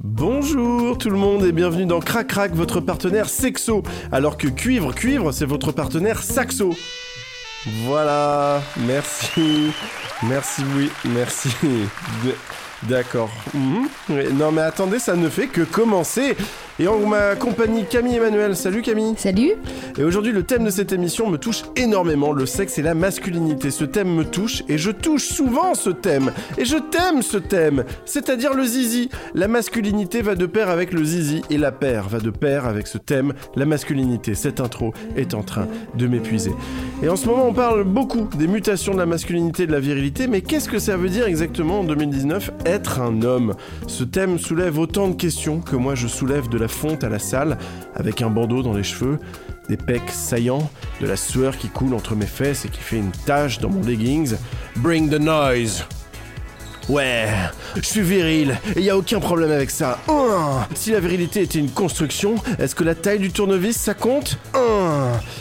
Bonjour tout le monde et bienvenue dans Crac Crac, votre partenaire sexo. Alors que Cuivre Cuivre, c'est votre partenaire saxo. Voilà, merci. Merci, oui, merci. D'accord. Mhm. Non mais attendez, ça ne fait que commencer. Et en ma compagnie Camille Emmanuel. Salut Camille. Salut. Et aujourd'hui le thème de cette émission me touche énormément, le sexe et la masculinité. Ce thème me touche et je touche souvent ce thème. Et je t'aime ce thème, c'est-à-dire le zizi. La masculinité va de pair avec le zizi et la paire va de pair avec ce thème, la masculinité. Cette intro est en train de m'épuiser. Et en ce moment on parle beaucoup des mutations de la masculinité et de la virilité, mais qu'est-ce que ça veut dire exactement en 2019 être un homme? Ce thème soulève autant de questions que moi je soulève de la fonte à la salle avec un bandeau dans les cheveux, des pecs saillants, de la sueur qui coule entre mes fesses et qui fait une tache dans mon leggings. Bring the noise! Ouais, je suis viril et y a aucun problème avec ça. Si la virilité était une construction, est-ce que la taille du tournevis ça compte?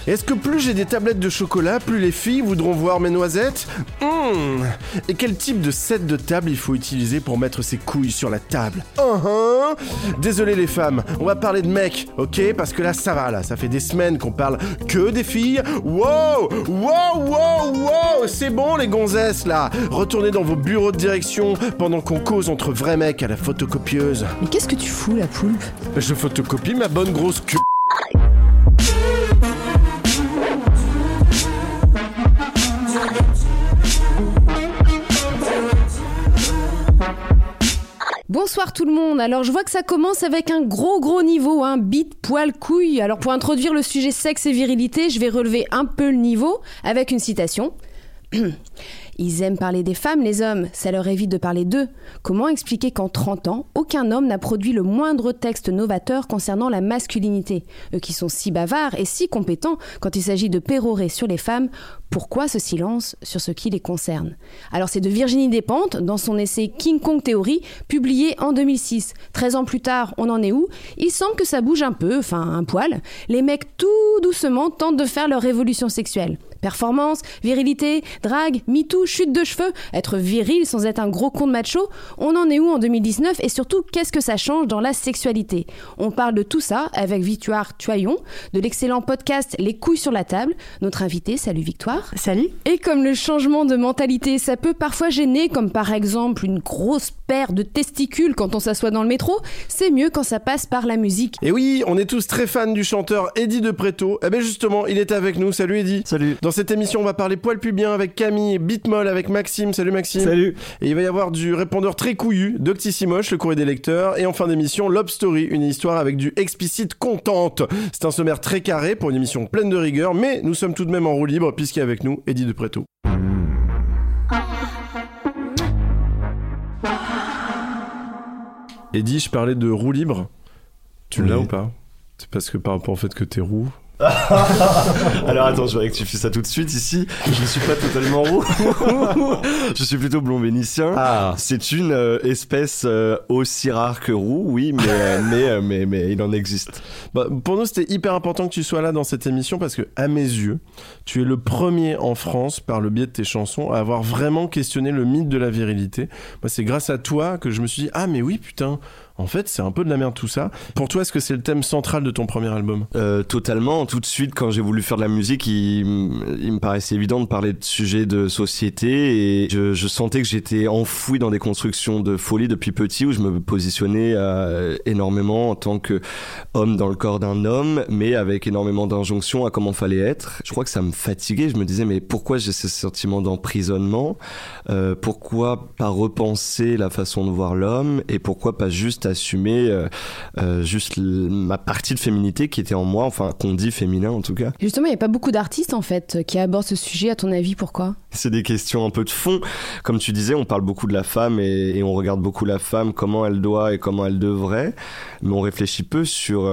Est-ce que plus j'ai des tablettes de chocolat, plus les filles voudront voir mes noisettes? Et quel type de set de table il faut utiliser pour mettre ses couilles sur la table? Désolé les femmes, on va parler de mecs, ok? Parce que là ça va là, ça fait des semaines qu'on parle que des filles. Wow! Wow Wow Wow! C'est bon les gonzesses là. Retournez dans vos bureaux de direction pendant qu'on cause entre vrais mecs à la photocopieuse. Mais qu'est-ce que tu fous, la poulpe Je photocopie ma bonne grosse queue. Bonsoir tout le monde. Alors je vois que ça commence avec un gros gros niveau, un hein. bite, poil, couille. Alors pour introduire le sujet sexe et virilité, je vais relever un peu le niveau avec une citation. Ils aiment parler des femmes, les hommes, ça leur évite de parler d'eux. Comment expliquer qu'en 30 ans, aucun homme n'a produit le moindre texte novateur concernant la masculinité? Eux qui sont si bavards et si compétents quand il s'agit de pérorer sur les femmes, pourquoi ce silence sur ce qui les concerne? Alors c'est de Virginie Despentes, dans son essai King Kong Theory, publié en 2006. 13 ans plus tard, on en est où? Il semble que ça bouge un peu, enfin un poil. Les mecs tout doucement tentent de faire leur révolution sexuelle. Performance, virilité, drague, MeToo, chute de cheveux, être viril sans être un gros con de macho, on en est où en 2019 et surtout qu'est-ce que ça change dans la sexualité? On parle de tout ça avec Victoire Tuaillon, de l'excellent podcast Les couilles sur la table. Notre invité, salut Victoire. Salut. Et comme le changement de mentalité, ça peut parfois gêner, comme par exemple une grosse paire de testicules quand on s'assoit dans le métro, c'est mieux quand ça passe par la musique. Et oui, on est tous très fans du chanteur Eddie de Preto. Eh bien justement, il est avec nous. Salut Eddie. Salut. Dans cette émission, on va parler poil pubien avec Camille, Bitmol avec Maxime. Salut Maxime. Salut. Et il va y avoir du répondeur très couillu, Doctissimoche, le courrier des lecteurs. Et en fin d'émission, Lob Story, une histoire avec du explicite contente. C'est un sommaire très carré pour une émission pleine de rigueur, mais nous sommes tout de même en roue libre puisqu'il y a avec nous Eddie de Preto. Eddie, je parlais de roue libre. Tu l'as Oui. ou pas? C'est parce que par rapport au fait que t'es roux. Alors attends, je rectifie ça tout de suite ici. Je ne suis pas totalement roux. je suis plutôt blond vénitien. Ah. C'est une euh, espèce euh, aussi rare que roux, oui, mais, euh, mais, mais, mais il en existe. Bah, pour nous, c'était hyper important que tu sois là dans cette émission parce que, à mes yeux, tu es le premier en France, par le biais de tes chansons, à avoir vraiment questionné le mythe de la virilité. Moi, c'est grâce à toi que je me suis dit, ah, mais oui, putain, en fait, c'est un peu de la merde tout ça. Pour toi, est-ce que c'est le thème central de ton premier album? Euh, totalement. Tout de suite, quand j'ai voulu faire de la musique, il, me paraissait évident de parler de sujets de société et je, je sentais que j'étais enfoui dans des constructions de folie depuis petit où je me positionnais euh, énormément en tant que homme dans le corps d'un homme, mais avec énormément d'injonctions à comment fallait être. Je crois que ça me fatiguait. Je me disais, mais pourquoi j'ai ce sentiment d'emprisonnement? Euh, Pourquoi pas repenser la façon de voir l'homme et pourquoi pas juste juste assumer euh, euh, juste ma partie de féminité qui était en moi, enfin qu'on dit féminin en tout cas. Justement, il n'y a pas beaucoup d'artistes en fait qui abordent ce sujet. À ton avis, pourquoi? C'est des questions un peu de fond. Comme tu disais, on parle beaucoup de la femme et, on regarde beaucoup la femme, comment elle doit et comment elle devrait, mais on réfléchit peu sur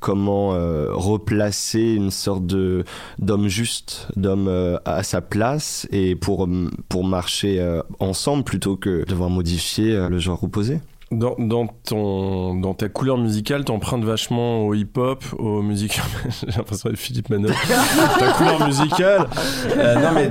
comment replacer une sorte de d'homme juste, d'homme à sa place et pour pour marcher ensemble plutôt que devoir modifier euh, le genre opposé. Dans, dans, ton, dans ta couleur musicale, t'empruntes vachement au hip-hop, aux musiques. J'ai l'impression d'être Philippe Manœuvre. ta couleur musicale. Euh, non, mais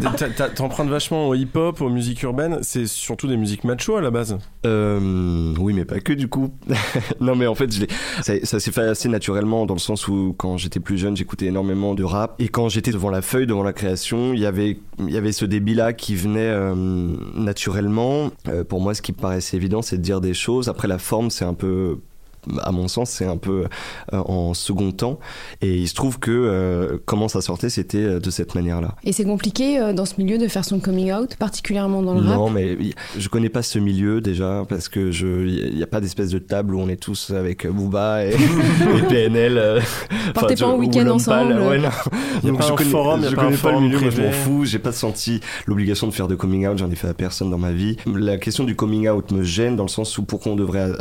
t'empruntes vachement au hip-hop, aux musiques urbaines. C'est surtout des musiques macho à la base. Euh, oui, mais pas que du coup. non, mais en fait, je ça, ça s'est fait assez naturellement dans le sens où quand j'étais plus jeune, j'écoutais énormément de rap. Et quand j'étais devant la feuille, devant la création, il y avait, il y avait ce débit-là qui venait euh, naturellement. Pour moi, ce qui me paraissait évident, c'est de dire des choses après, la forme, c'est un peu à mon sens, c'est un peu euh, en second temps. Et il se trouve que euh, comment ça sortait, c'était euh, de cette manière-là. Et c'est compliqué dans ce milieu de faire son coming out, particulièrement dans le rap? Non, mais je connais pas ce milieu déjà, parce que il n'y a pas d'espèce de table où on est tous avec Booba et, PNL. Partez pas en week-end ensemble. Ouais, non. Il y a pas je connais, forum, je connais pas, le milieu, moi je m'en fous. J'ai pas senti l'obligation de faire de coming out, j'en ai fait à personne dans ma vie. La question du coming out me gêne dans le sens où pourquoi on devrait,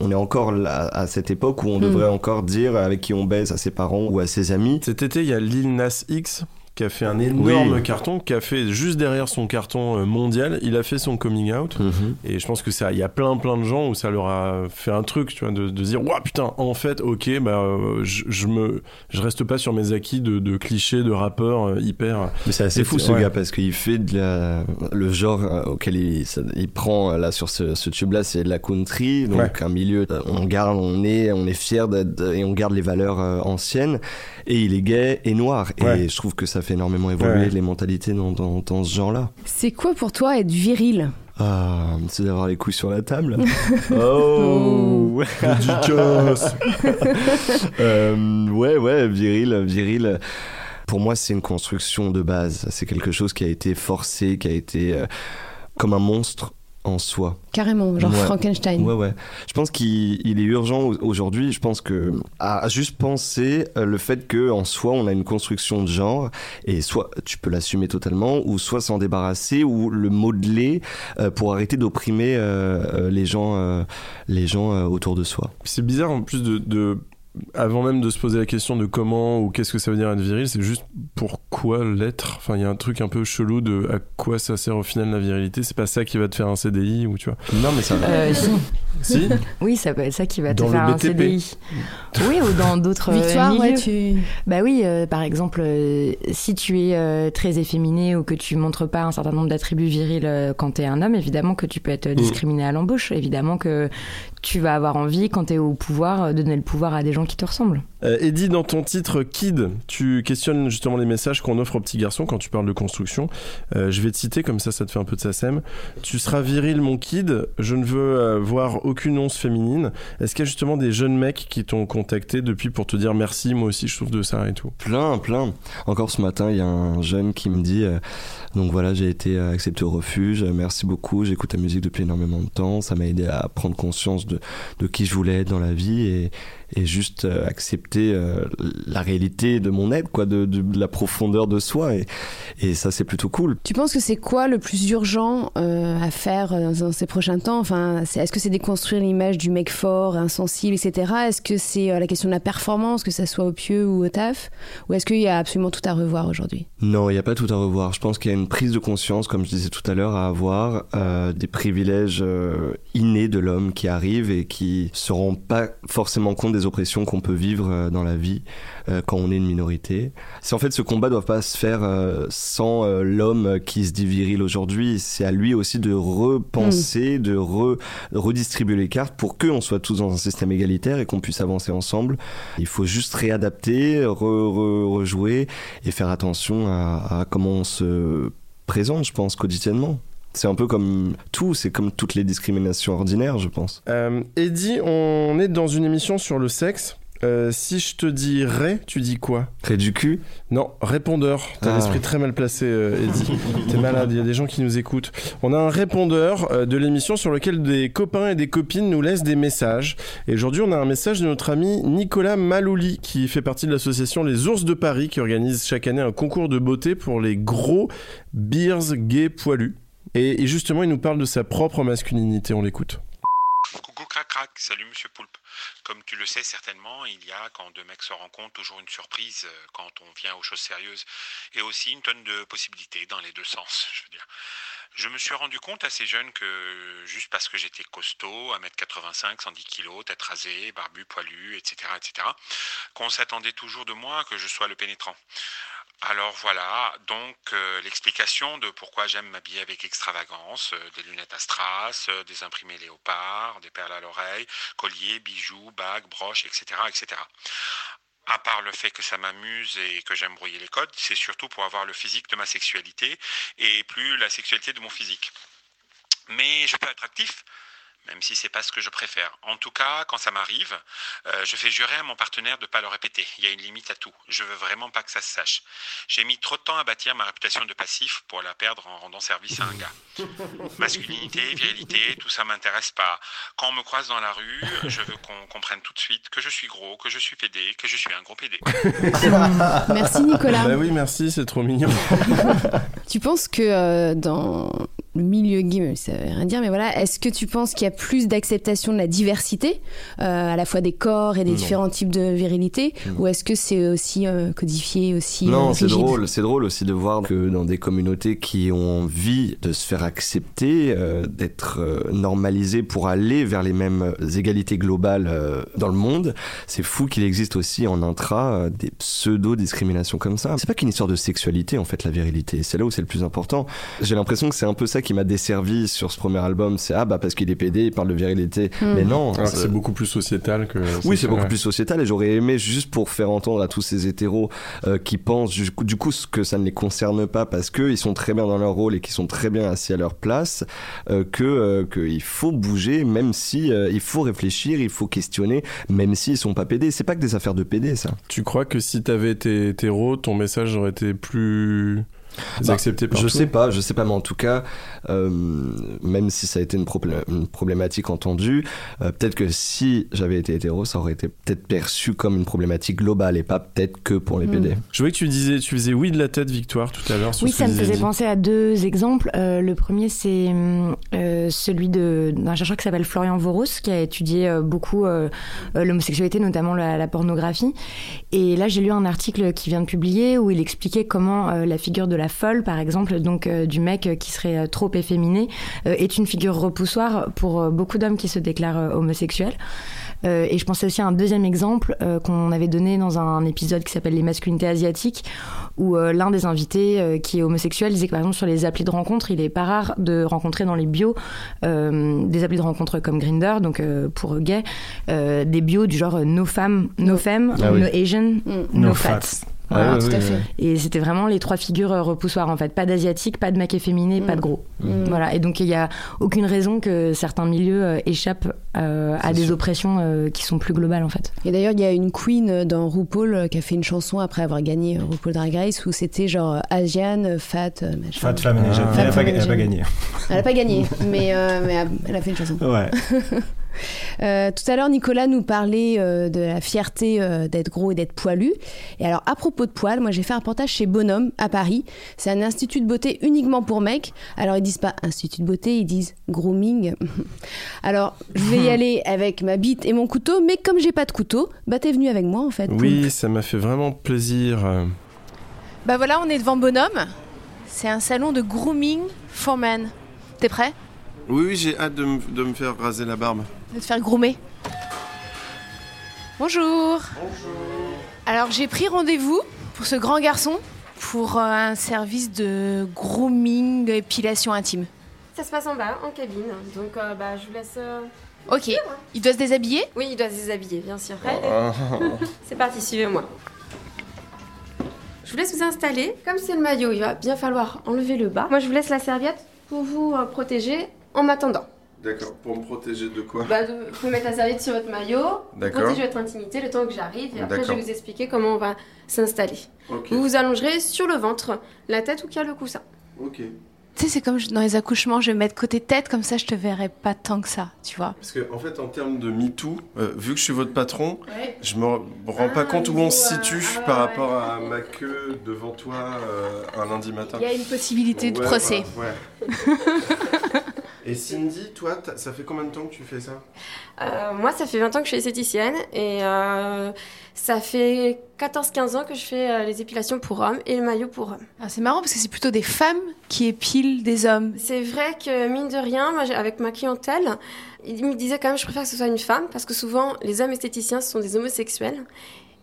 on est encore là à, cette époque où on devrait hmm. encore dire avec qui on baise à ses parents ou à ses amis. Cet été, il y a Lil Nas X qui a fait un énorme carton, qui a fait juste derrière son carton euh, mondial, il a fait son coming out. Mhm. Et je pense que ça, il y a plein plein de gens où ça leur a fait un truc, tu vois, de, de dire, waouh putain, en fait, ok, bah, euh, je, je, me, je reste pas sur mes acquis de, de clichés de rappeur euh, hyper. Mais c'est assez fou ce gars parce qu'il fait de la, le genre auquel il, il prend là sur ce, ce tube-là, c'est de la country, donc un milieu, on garde, on est, on est fier et on garde les valeurs anciennes. Et il est gay et noir. Et je trouve que ça fait énormément évoluer les mentalités dans, dans, ce genre-là. C'est quoi pour toi être viril? Ah, c'est d'avoir les couilles sur la table. oh, euh, Ouais, ouais, viril, viril. Pour moi, c'est une construction de base. C'est quelque chose qui a été forcé, qui a été euh, comme un monstre en soi. Carrément, genre Frankenstein. Ouais, ouais. Je pense qu'il est urgent aujourd'hui. Je pense que à juste penser euh, le fait que en soi on a une construction de genre et soit tu peux l'assumer totalement ou soit s'en débarrasser ou le modeler euh, pour arrêter d'opprimer euh, les gens, les gens autour de soi. C'est bizarre en plus de avant même de se poser la question de comment ou qu'est-ce que ça veut dire être viril, c'est juste pourquoi l'être? Enfin, il y a un truc un peu chelou de à quoi ça sert au final la virilité. C'est pas ça qui va te faire un CDI ou tu vois? Non, mais ça. Euh, si. si? Oui, ça peut être ça qui va te faire un CDI. Oui, ou dans d'autres Victoire, milieux. Ouais, tu... Bah oui, euh, par exemple, euh, si tu es euh, très efféminé ou que tu montres pas un certain nombre d'attributs virils quand tu es un homme, évidemment que tu peux être mm. discriminé à l'embauche. Évidemment que tu vas avoir envie, quand tu es au pouvoir, de donner le pouvoir à des gens qui te ressemblent. Euh, Eddie, dans ton titre Kid, tu questionnes justement les messages qu'on offre aux petits garçons quand tu parles de construction. Euh, je vais te citer, comme ça, ça te fait un peu de SACEM. Tu seras viril, mon kid. Je ne veux euh, voir aucune once féminine. Est-ce qu'il y a justement des jeunes mecs qui t'ont contacté depuis pour te dire merci, moi aussi je souffre de ça et tout? Plein, plein. Encore ce matin, il y a un jeune qui me dit donc voilà, j'ai été accepté au refuge. Merci beaucoup. J'écoute ta musique depuis énormément de temps. Ça m'a aidé à prendre conscience de, de qui je voulais être dans la vie et et juste euh, accepter euh, la réalité de mon être, quoi, de, de, la profondeur de soi. Et, et ça, c'est plutôt cool. Tu penses que c'est quoi le plus urgent euh, à faire dans ces prochains temps? Enfin, Est-ce que c'est déconstruire l'image du mec fort, insensible, etc. Est-ce que c'est la question de la performance, que ça soit au pieu ou au taf? Ou est-ce qu'il y a absolument tout à revoir aujourd'hui? Non, il n'y a pas tout à revoir. Je pense qu'il y a une prise de conscience, comme je disais tout à l'heure, à avoir des privilèges innés de l'homme qui arrivent et qui se rendent pas forcément compte des oppressions qu'on peut vivre euh, dans la vie euh, quand on est une minorité. C'est en fait ce combat doit pas se faire euh, sans l'homme qui se dit viril aujourd'hui. C'est à lui aussi de repenser, mm. de redistribuer les cartes pour qu'on soit tous dans un système égalitaire et qu'on puisse avancer ensemble. Il faut juste réadapter, rejouer et faire attention à, à comment on se présente, je pense, quotidiennement. C'est un peu comme tout, c'est comme toutes les discriminations ordinaires, je pense. Euh, Eddie, on est dans une émission sur le sexe. Euh, si je te dis Ré, tu dis quoi Ré du cul Non, répondeur. T'as Ah. l'esprit très mal placé, euh, Eddie. T'es malade, il y a des gens qui nous écoutent. On a un répondeur euh, de l'émission sur lequel des copains et des copines nous laissent des messages. Et aujourd'hui, on a un message de notre ami Nicolas Malouli, qui fait partie de l'association Les Ours de Paris, qui organise chaque année un concours de beauté pour les gros beers gays poilus. Et, justement, il nous parle de sa propre masculinité. On l'écoute. Coucou crac crac, salut Monsieur Poulpe. Comme tu le sais certainement, il y a quand deux mecs se rencontrent toujours une surprise euh, quand on vient aux choses sérieuses et aussi une tonne de possibilités dans les deux sens, je veux dire. Je me suis rendu compte assez jeune que juste parce que j'étais costaud, 1m85, 110 kg, tête rasée, barbu, poilu, etc., etc., qu'on s'attendait toujours de moi que je sois le pénétrant. Alors voilà, donc euh, l'explication de pourquoi j'aime m'habiller avec extravagance, euh, des lunettes à strass, euh, des imprimés léopard, des perles à l'oreille, colliers, bijoux, bagues, broches, etc., etc. À part le fait que ça m'amuse et que j'aime brouiller les codes, c'est surtout pour avoir le physique de ma sexualité et plus la sexualité de mon physique. Mais je peux être actif, même si c'est pas ce que je préfère. En tout cas, quand ça m'arrive, euh, je fais jurer à mon partenaire de pas le répéter. Il y a une limite à tout. Je veux vraiment pas que ça se sache. J'ai mis trop de temps à bâtir ma réputation de passif pour la perdre en rendant service à un gars. Masculinité, virilité, tout ça m'intéresse pas. Quand on me croise dans la rue, je veux qu'on comprenne tout de suite que je suis gros, que je suis pédé, que je suis un gros pédé. Merci Nicolas. Bah oui, merci, c'est trop mignon. Tu penses que euh, dans milieu gay, même si ça veut rien dire, mais voilà, est-ce que tu penses qu'il y a plus d'acceptation de la diversité, euh, à la fois des corps et des Non. différents types de virilité, ou est-ce que c'est aussi euh, codifié, aussi euh, Non, c'est rigide drôle. C'est drôle aussi de voir que dans des communautés qui ont envie de se faire accepter, euh, d'être euh, normalisées pour aller vers les mêmes égalités globales euh, dans le monde, c'est fou qu'il existe aussi en intra euh, des pseudo-discriminations comme ça. C'est pas qu'une histoire de sexualité en fait, la virilité. C'est là où c'est le plus important. J'ai l'impression que c'est un peu ça qui m'a desservi sur ce premier album. C'est ah bah parce qu'il est pédé, il parle de virilité. Hmm. Mais non. C'est- beaucoup plus sociétal que. oui, c'est beaucoup plus sociétal et j'aurais aimé juste pour faire entendre à tous ces hétéros euh, qui pensent du coup, du coup ce que ça ne les concerne pas parce que ils sont très bien dans leur rôle et qui sont très bien assis à leur place euh, que euh, qu'il faut bouger même si euh, il faut réfléchir, il faut questionner même s'ils sont pas pédés. C'est pas que des affaires de pédés ça. Tu crois que si t'avais été hétéro, ton message aurait été plus Bah, accepté par Je sais pas, je sais pas, mais en tout cas, euh, même si ça a été une, problé- une problématique entendue, euh, peut-être que si j'avais été hétéro, ça aurait été peut-être perçu comme une problématique globale et pas peut-être que pour les Mm. PD. Je voyais que tu disais, tu faisais oui de la tête, Victoire, tout à l'heure. Oui, ça me faisait penser à deux exemples. Euh, le premier, c'est celui d'un chercheur qui s'appelle Florian Voros, qui a étudié euh, beaucoup l'homosexualité, notamment la, la pornographie. Et là, j'ai lu un article qui vient de publier où il expliquait comment euh, la figure de la folle, par exemple, donc euh, du mec euh, qui serait euh, trop efféminé, euh, est une figure repoussoire pour euh, beaucoup d'hommes qui se déclarent euh, homosexuels. Euh, et je pensais aussi à un deuxième exemple euh, qu'on avait donné dans un épisode qui s'appelle Les masculinités asiatiques, où euh, l'un des invités euh, qui est homosexuel disait que par exemple sur les applis de rencontre, il est pas rare de rencontrer dans les bios euh, des applis de rencontre comme Grinder, donc euh, pour gay, euh, des bios du genre euh, no femmes, no femmes, Ah oui. no Asian, Mm. no, No fats. fats. Voilà. Ah, tout à fait. Et c'était vraiment les trois figures euh, repoussoires en fait, pas d'asiatique, pas de mec efféminé, pas de gros. Mm. Voilà. Et donc il y a aucune raison que certains milieux euh, échappent euh, à des sûr. oppressions euh, qui sont plus globales en fait. Et d'ailleurs, il y a une queen dans RuPaul qui a fait une chanson après avoir gagné RuPaul Drag Race où c'était genre Asian, fat, machin. Fat femme Ah. Elle a pas- gagné. Elle a pas gagné, mais, euh, mais elle a fait une chanson. Ouais. Euh, tout à l'heure, Nicolas nous parlait euh, de la fierté euh, d'être gros et d'être poilu. Et alors, à propos de poils, moi j'ai fait un reportage chez Bonhomme à Paris. C'est un institut de beauté uniquement pour mecs. Alors, ils disent pas institut de beauté, ils disent grooming. alors, je vais y aller avec ma bite et mon couteau, mais comme j'ai pas de couteau, bah t'es venu avec moi en fait. Oui, ça m'a fait vraiment plaisir. Bah voilà, on est devant Bonhomme. C'est un salon de grooming for men. T'es prêt? Oui, oui, j'ai hâte de me, de me faire raser la barbe. de te faire groomer. Bonjour. Alors j'ai pris rendez-vous pour ce grand garçon pour euh, un service de grooming, épilation intime. Ça se passe en bas, en cabine. Donc, euh, bah, je vous laisse. euh, Ok. Il doit se déshabiller? Oui, il doit se déshabiller, bien sûr. C'est parti, suivez-moi. Je vous laisse vous installer. Comme c'est le maillot, il va bien falloir enlever le bas. Moi, je vous laisse la serviette pour vous euh, protéger en m'attendant. D'accord, pour me protéger de quoi Bah, de- vous pouvez mettre la serviette sur votre maillot, D'accord. protéger votre intimité le temps que j'arrive, et après je vais vous expliquer comment on va s'installer. Ok, Vous vous allongerez sur le ventre, la tête ou qu'il y a le coussin. ok. Tu sais, c'est comme dans les accouchements, je vais mettre côté tête, comme ça je te verrai pas tant que ça, tu vois. Parce que, en fait, en termes de MeToo, euh, vu que je suis votre patron, Ouais. je me rends pas Ah, compte où on se euh, situe ah ouais, par ouais. rapport à ma queue devant toi euh, un lundi matin. Il y a une possibilité de Ouais, procès. ouais. Et Cindy, toi, ça fait combien de temps que tu fais ça Euh, moi, ça fait 20 ans que je suis esthéticienne et euh, ça fait 14-15 ans que je fais euh, les épilations pour hommes et le maillot pour hommes. Ah, c'est marrant parce que c'est plutôt des femmes qui épilent des hommes. C'est vrai que, mine de rien, moi, avec ma clientèle, il me disait quand même je préfère que ce soit une femme parce que souvent, les hommes esthéticiens, ce sont des homosexuels.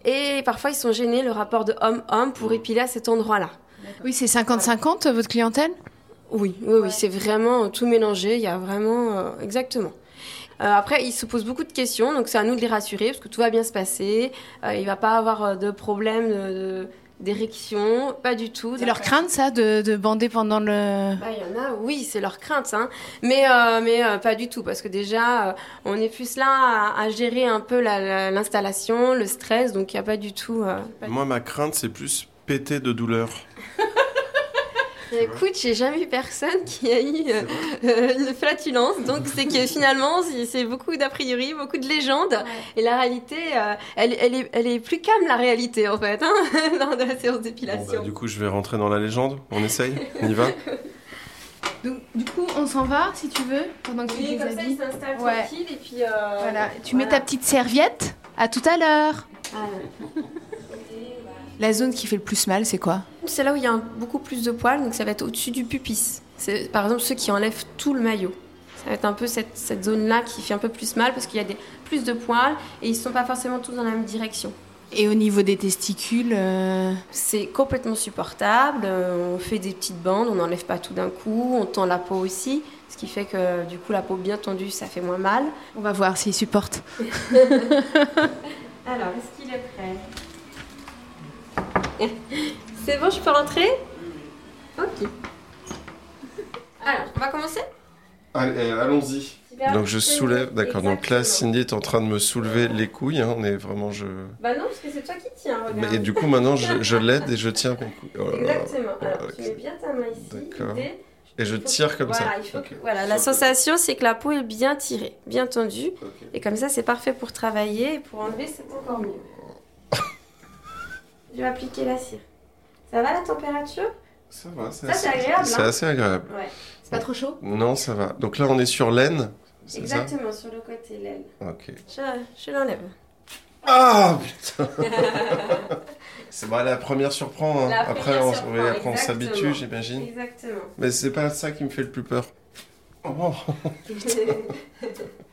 Et parfois, ils sont gênés, le rapport de homme-homme, pour épiler à cet endroit-là. Oui, c'est 50-50 votre clientèle? Oui, oui, oui, c'est vraiment tout mélangé. Il y a vraiment. euh, exactement. Euh, après, ils se posent beaucoup de questions, donc c'est à nous de les rassurer parce que tout va bien se passer. Euh, il va pas avoir euh, de problème de- de- d'érection, pas du tout. C'est leur crainte ça de, de bander pendant le. Bah, il y en a, oui, c'est leur crainte, hein. mais, euh, mais euh, pas du tout, parce que déjà, euh, on est plus là à, à gérer un peu la- la- l'installation, le stress, donc il n'y a pas du tout. euh, pas- Moi, ma crainte, c'est plus péter de douleur. Écoute, j'ai jamais eu personne qui a eu euh, une flatulence, donc c'est que finalement, c'est- beaucoup d'a priori, beaucoup de légendes, et la réalité, euh, elle, elle, est, elle est plus calme, la réalité, en fait, hein, lors de la séance Bon, d'épilation. bah, du coup, je vais rentrer dans la légende. On essaye. On y va. Donc, du coup, on s'en va si tu veux pendant que tu Oui, les comme ça, il s'installe Ouais. tranquille, et puis... euh, Voilà, tu mets ta petite serviette. À tout à l'heure. Ah, La zone qui fait le plus mal, c'est quoi C'est là où il y a un- beaucoup plus de poils, donc ça va être au-dessus du pupis. C'est par exemple ceux qui enlèvent tout le maillot. Ça va être un peu cette, cette zone-là qui fait un peu plus mal parce qu'il y a des, plus de poils et ils ne sont pas forcément tous dans la même direction. Et au niveau des testicules, euh, C'est complètement supportable, euh, on fait des petites bandes, on n'enlève pas tout d'un coup, on tend la peau aussi, ce qui fait que du coup la peau bien tendue ça fait moins mal. on va voir s'ils supportent. Alors, est-ce qu'il est prêt? C'est bon, je peux rentrer Ok. Alors, on va commencer Allez, allons-y. Donc je soulève, d'accord. Donc là. Cindy est en train de me soulever les couilles. hein, On est vraiment je. Bah non, parce que c'est toi qui tiens, regarde. Mais, et du coup, maintenant, je, je l'aide et je tiens mes couilles. Oh là là. Exactement. Alors, Voilà, tu mets bien ta main ici. D'accord. Et je tire comme voilà, ça. il faut que- Ok. voilà, la sensation, c'est que la peau est bien tirée, bien tendue. Et comme ça, c'est parfait pour travailler. Et pour enlever, c'est encore mieux. Je vais appliquer la cire. Ça va la température? Ça va, c'est Ça, c'est assez- agréable, C'est hein assez agréable. Ouais. C'est pas trop chaud? Non, ça va. Donc là, on est sur laine. Exactement, sur le côté, l'aile. Ok. Je, je l'enlève. Ah putain C'est bon, la première surprend. hein. La Après, première on, surprend, oui, après, on s'habitue, j'imagine. Exactement. Mais c'est pas ça qui me fait le plus peur. Oh.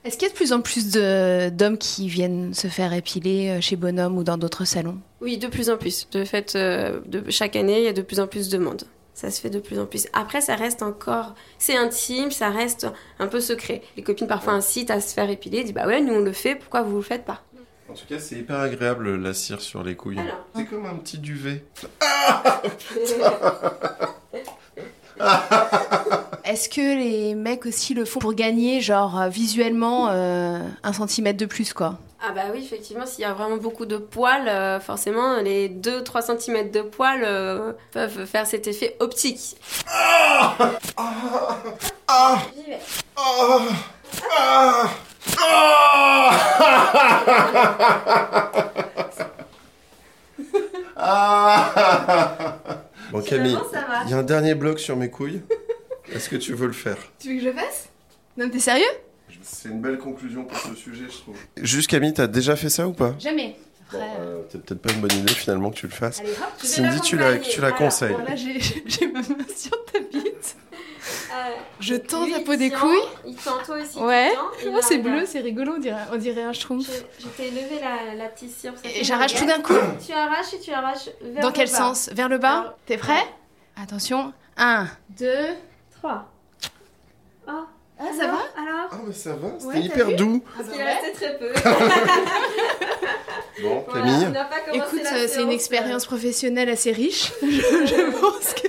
Est-ce qu'il y a de plus en plus d'hommes qui viennent se faire épiler euh, chez Bonhomme ou dans d'autres salons? Oui, de plus en plus. De fait, euh, de, chaque année, il y a de plus en plus de monde. Ça se fait de plus en plus. Après, ça reste encore... C'est intime, ça reste un peu secret. Les copines parfois incitent à se faire épiler. Ils disent, bah ouais, nous on le fait, pourquoi vous le faites pas? En tout cas, c'est hyper agréable la cire sur les couilles. C'est comme un petit duvet. Est-ce que les mecs aussi le font pour gagner, genre euh, visuellement, euh, un centimètre de plus, quoi Ah bah oui, effectivement, s'il y a vraiment beaucoup de poils, euh, forcément, les 2-3 cm de poils euh, peuvent faire cet effet optique. J'y vais. Bon, Camille, Finalement, ça va. il y a un dernier bloc sur mes couilles. Est-ce que tu veux le faire? Tu veux que je le fasse? Non, mais t'es sérieux? C'est une belle conclusion pour ce sujet, je trouve. Juste, Camille, t'as déjà fait ça ou pas? Jamais. Bon, Après, euh, euh, C'est peut-être pas une bonne idée finalement que tu le fasses. Allez, hop, Cindy, tu la, tu conseilles. bon, là, j'ai j'ai ma main sur ta Je tends lui, la peau des tient, couilles. Il tend toi aussi. Ouais. tends, Oh, c'est bleu, c'est rigolo, on dirait, on dirait un schtroumpf. Je, je t'ai levé la, la petite cire. Et j'arrache tout d'un coup Tu arraches et tu arraches vers Dans le quel bas. sens? Vers le bas? Vers- T'es prêt? Attention. 1, 2. 3. Oh. Ah, ça va? Alors Ah, mais ça va, c'était Ouais, hyper doux. Parce qu'il restait très peu. Bon, Voilà, Camille. commencé Écoute, euh, c'est une expérience professionnelle assez riche. je, je pense que.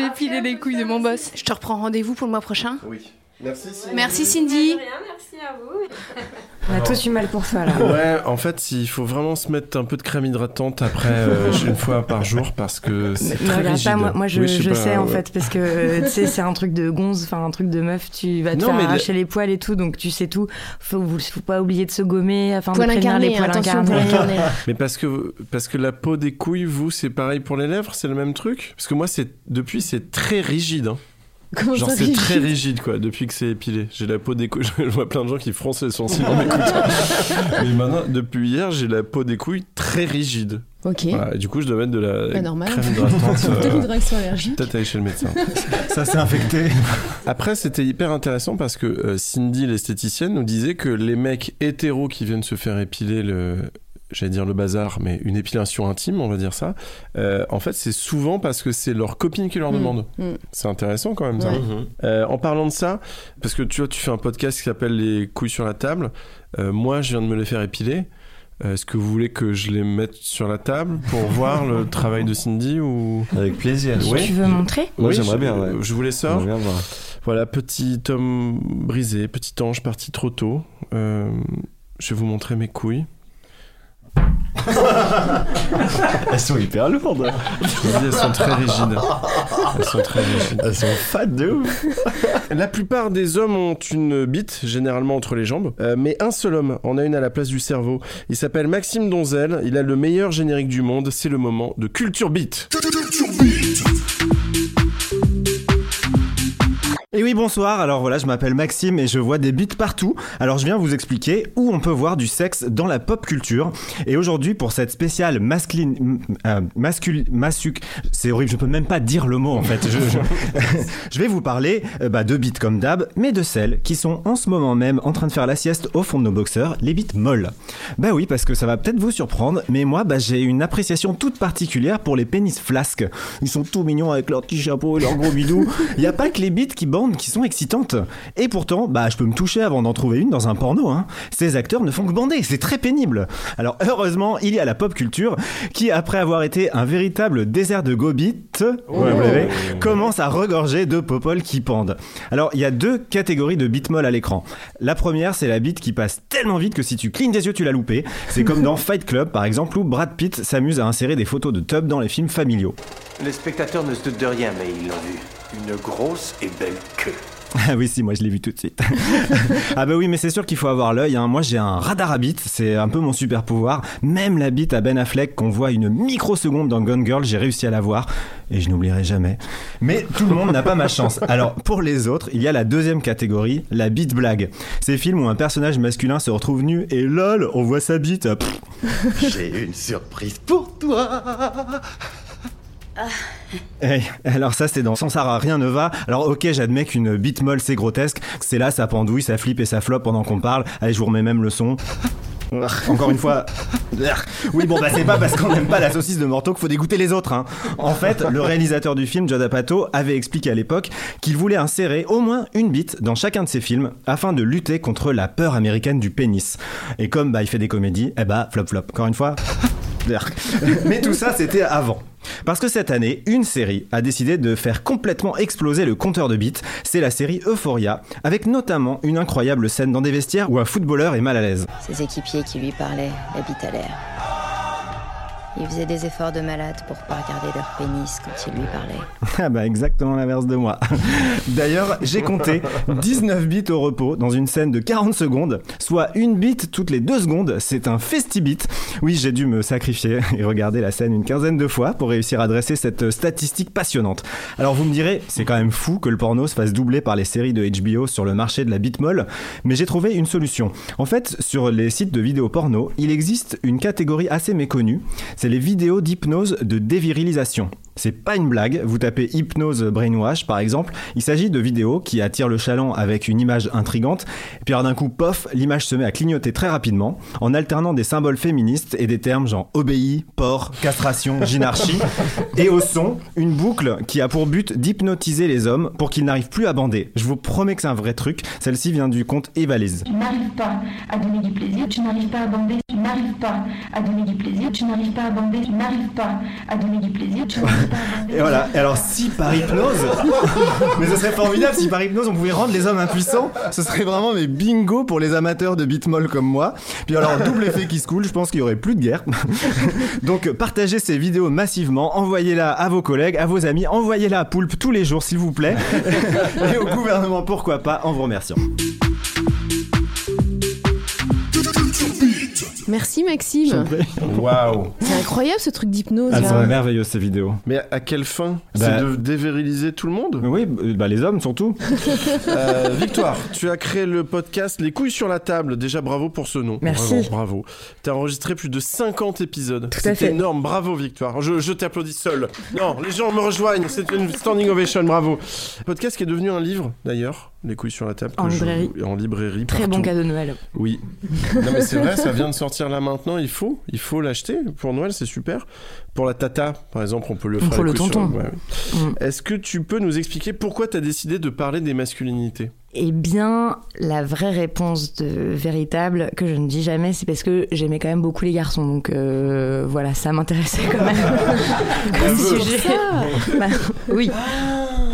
J'ai épilé les couilles de mon boss. Je te reprends rendez-vous pour le mois prochain? Oui. Merci Cindy. Merci Cindy. merci à vous. On a tous eu mal pour ça là. Ouais, en fait, il faut vraiment se mettre un peu de crème hydratante après euh, une fois par jour parce que c'est Ne très regarde rigide. pas, moi, moi je, Oui, je, sais pas, sais en fait, parce que tu sais, c'est un truc de gonze, enfin un truc de meuf, tu vas te Non, faire arracher les poils et tout, donc tu sais tout. Faut, faut pas oublier de se gommer afin Poil de prévenir les poils incarnés. poil incarné. Mais parce que parce que la peau des couilles, vous, c'est pareil pour les lèvres, c'est le même truc? Parce que moi, c'est depuis, c'est très rigide. hein. Comment Genre c'est très rigide quoi depuis que c'est épilé. J'ai la peau des couilles, je vois plein de gens qui froncent les sourcils en m'écoutant. Mais maintenant depuis hier, j'ai la peau des couilles très rigide. Ok. Voilà, et du coup, je dois mettre de la Bah, normal. crème hydratante. Peut-être euh, une réaction allergique. Peut-être aller chez le médecin. Ça s'est infecté. Après, c'était hyper intéressant parce que euh, Cindy, l'esthéticienne, nous disait que les mecs hétéros qui viennent se faire épiler le, j'allais dire le bazar, mais une épilation intime, on va dire ça. euh, en fait, c'est souvent parce que c'est leur copine qui leur Mm. demande. Mm. C'est intéressant quand même ça. Mhm. Euh, en parlant de ça, parce que tu vois, tu fais un podcast qui s'appelle Les couilles sur la table. Euh, moi, je viens de me les faire épiler. Est-ce que vous voulez que je les mette sur la table pour voir le travail de Cindy ou? Avec plaisir. Oui. Tu veux montrer? Moi, Oui, j'aimerais bien, ouais. Je vous les sors. J'aimerais bien voir. Voilà, petit homme brisé, petit ange parti trop tôt. Euh, je vais vous montrer mes couilles. Elles sont hyper lourdes. Elles sont très rigides. Elles sont très rigides. Elles sont fat de ouf. La plupart des hommes ont une bite, généralement entre les jambes, euh, mais un seul homme en a une à la place du cerveau. Il s'appelle Maxime Donzel, il a le meilleur générique du monde, c'est le moment de Culture Beat. Et bonsoir. Alors voilà, je m'appelle Maxime et je vois des bites partout. Alors je viens vous expliquer où on peut voir du sexe dans la pop culture. Et aujourd'hui, pour cette spéciale masculine, euh, mascul, masuc, c'est horrible, je peux même pas dire le mot en fait. Je, vais vous parler euh, bah, de bites comme d'hab, mais de celles qui sont en ce moment même en train de faire la sieste au fond de nos boxeurs, les bites molles. Bah oui, parce que ça va peut-être vous surprendre, mais moi, bah, j'ai une appréciation toute particulière pour les pénis flasques. Ils sont tout mignons avec leur petit chapeau et leur gros bidou. Il n'y a pas que les bites qui bandent sont excitantes. Et pourtant, bah, je peux me toucher avant d'en trouver une dans un porno. Hein. Ces acteurs ne font que bander, c'est très pénible. Alors heureusement, il y a la pop culture qui, après avoir été un véritable désert de gobit, ouais, vous l'avez, commence à regorger de popoles qui pendent. Alors il y a deux catégories de bites molles à l'écran. La première, c'est la bite qui passe tellement vite que si tu clignes des yeux, tu l'as loupé. C'est comme dans Fight Club, par exemple, où Brad Pitt s'amuse à insérer des photos de tub dans les films familiaux. Les spectateurs ne se doutent de rien, mais ils l'ont vu. Une grosse et belle queue. Ah oui, si, moi je l'ai vu tout de suite. ah bah oui, mais c'est sûr qu'il faut avoir l'œil. hein. Moi j'ai un radar à bite, c'est un peu mon super pouvoir. Même la bite à Ben Affleck qu'on voit une microseconde dans Gone Girl, j'ai réussi à la voir et je n'oublierai jamais. Mais tout le monde n'a pas ma chance. Alors pour les autres, il y a la deuxième catégorie, la bite blague. Ces films où un personnage masculin se retrouve nu et lol, on voit sa bite. J'ai une surprise pour toi. Hey, alors ça c'est dans Sans Sarah rien ne va. Alors ok j'admets qu'une bite molle c'est grotesque. C'est là ça pendouille, ça flippe et ça floppe pendant qu'on parle. Allez je vous remets même le son. Encore une fois. Oui bon bah c'est pas parce qu'on n'aime pas la saucisse de Morteau qu'il faut dégoûter les autres. Hein. En fait le réalisateur du film Judd Apatow avait expliqué à l'époque qu'il voulait insérer au moins une bite dans chacun de ses films afin de lutter contre la peur américaine du pénis. Et comme bah il fait des comédies, eh bah flop flop. Encore une fois. Mais tout ça, c'était avant. Parce que cette année, une série a décidé de faire complètement exploser le compteur de bits. C'est la série Euphoria, avec notamment une incroyable scène dans des vestiaires où un footballeur est mal à l'aise. Ses équipiers qui lui parlaient, la bite à l'air. Ils faisaient des efforts de malade pour pas regarder leur pénis quand ils lui parlaient. Ah bah exactement l'inverse de moi. D'ailleurs, j'ai compté 19 bits au repos dans une scène de 40 secondes, soit une bite toutes les deux secondes. C'est un festibit. Oui, j'ai dû me sacrifier et regarder la scène une quinzaine de fois pour réussir à dresser cette statistique passionnante. Alors vous me direz, c'est quand même fou que le porno se fasse doubler par les séries de HBO sur le marché de la bite molle, mais j'ai trouvé une solution. En fait, sur les sites de vidéos porno, il existe une catégorie assez méconnue, c'est les vidéos d'hypnose de dévirilisation. C'est pas une blague, vous tapez hypnose brainwash par exemple, il s'agit de vidéos qui attirent le chaland avec une image intrigante, et puis alors d'un coup, pof, l'image se met à clignoter très rapidement, en alternant des symboles féministes et des termes genre obéi, porc, castration, gynarchie, et au son, une boucle qui a pour but d'hypnotiser les hommes pour qu'ils n'arrivent plus à bander. Je vous promets que c'est un vrai truc, celle-ci vient du compte Evalise. Tu n'arrives pas à donner du plaisir, tu n'arrives pas à bander, tu n'arrives pas à donner du plaisir, tu n'arrives pas à bander, tu n'arrives pas à donner du plaisir, tu n'arrives pas à bander. Et voilà. Et alors, si par hypnose, mais ce serait formidable si par hypnose on pouvait rendre les hommes impuissants, ce serait vraiment mes bingo pour les amateurs de beatmol comme moi. Puis alors, double effet qui se coule, je pense qu'il y aurait plus de guerre. Donc, partagez ces vidéos massivement, envoyez-la à vos collègues, à vos amis, envoyez-la à Poulpe tous les jours, s'il vous plaît. Et au gouvernement, pourquoi pas, en vous remerciant. Merci Maxime. Waouh C'est incroyable ce truc d'hypnose. Elles là. sont merveilleuses ces vidéos. Mais à quelle fin? Bah- C'est de déviriliser tout le monde? Oui, bah les hommes surtout. Euh, Victoire, tu as créé le podcast Les couilles sur la table. Déjà, bravo pour ce nom. Merci. Vraiment, bravo. Tu as enregistré plus de 50 épisodes. Tout à C'est fait. énorme. Bravo, Victoire. Je, je t'applaudis seul. Non, les gens me rejoignent. C'est une standing ovation. Bravo. Podcast qui est devenu un livre, d'ailleurs. Les couilles sur la table. En je- librairie. En librairie. Très partout. bon cadeau de Noël. Oui. Non mais c'est vrai, ça vient de sortir là maintenant, il faut, il faut l'acheter pour Noël, c'est super. Pour la tata, par exemple, on peut le faire. Pour le sur- tonton. ouais, oui. Mm. Est-ce que tu peux nous expliquer pourquoi tu as décidé de parler des masculinités? Eh bien, la vraie réponse de véritable que je ne dis jamais, c'est parce que j'aimais quand même beaucoup les garçons. Donc euh, voilà, ça m'intéressait quand même comme sujet. Bah, oui.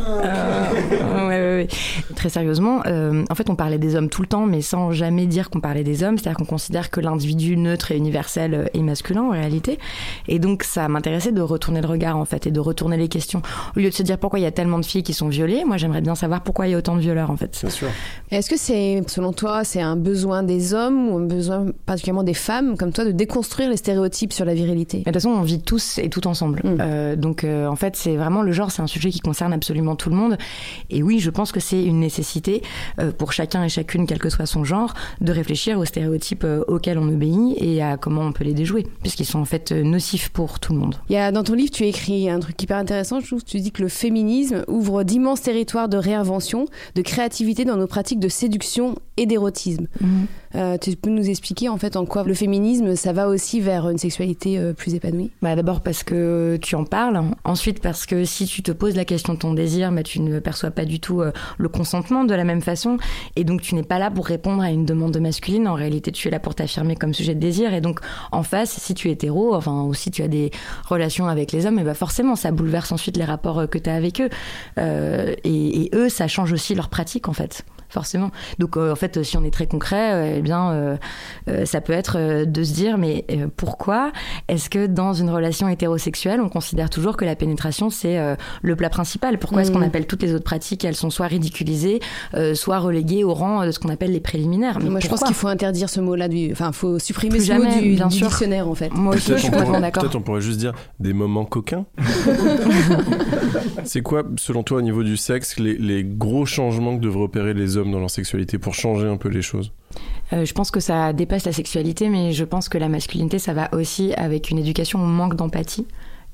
Euh, ouais, ouais. Très sérieusement, euh, en fait, on parlait des hommes tout le temps, mais sans jamais dire qu'on parlait des hommes. C'est-à-dire qu'on considère que l'individu neutre et universel euh, est masculin en réalité. Et donc, ça m'intéressait de retourner le regard en fait et de retourner les questions. Au lieu de se dire pourquoi il y a tellement de filles qui sont violées, moi j'aimerais bien savoir pourquoi il y a autant de violeurs en fait. Bien sûr. Est-ce que c'est, selon toi, c'est un besoin des hommes ou un besoin particulièrement des femmes, comme toi, de déconstruire les stéréotypes sur la virilité? Mais de toute façon, on vit tous et tout ensemble. Mm. Euh, donc, euh, en fait, c'est vraiment le genre, c'est un sujet qui concerne absolument tout le monde. Et oui, je pense que c'est une nécessité euh, pour chacun et chacune, quel que soit son genre, de réfléchir aux stéréotypes euh, auxquels on obéit et à comment on peut les déjouer, puisqu'ils sont en fait euh, nocifs pour tout le monde. Il y a, dans ton livre, tu écris un truc hyper intéressant, je trouve. Tu dis que le féminisme ouvre d'immenses territoires de réinvention, de créativité dans nos pratiques de séduction et d'érotisme. Euh, tu peux nous expliquer en fait en quoi le féminisme, ça va aussi vers une sexualité euh, plus épanouie? Bah, D'abord parce que tu en parles, ensuite parce que si tu te poses la question de ton désir, bah, tu ne perçois pas du tout euh, le consentement de la même façon, et donc tu n'es pas là pour répondre à une demande masculine, en réalité tu es là pour t'affirmer comme sujet de désir, et donc en face, si tu es hétéro, enfin, ou si tu as des relations avec les hommes, et bah forcément ça bouleverse ensuite les rapports que tu as avec eux, et, et eux, ça change aussi leur pratique en fait. Forcément. Donc en fait, si on est très concret, euh, eh bien, euh, euh, ça peut être euh, de se dire, mais euh, pourquoi est-ce que dans une relation hétérosexuelle, on considère toujours que la pénétration c'est euh, le plat principal? Pourquoi est-ce qu'on Mm. appelle toutes les autres pratiques, elles sont soit ridiculisées, euh, soit reléguées au rang de ce qu'on appelle les préliminaires? Mais Moi, je pense qu'il faut interdire ce mot-là, du... enfin, faut supprimer Plus ce mot du, bien du sûr. dictionnaire en fait. Moi aussi, je suis complètement d'accord. peut-être on pourrait juste dire des moments coquins. c'est quoi, selon toi, au niveau du sexe, les, les gros changements que devraient opérer les hommes dans leur sexualité pour changer un peu les choses Euh, je pense que ça dépasse la sexualité, mais je pense que la masculinité, ça va aussi avec une éducation au manque d'empathie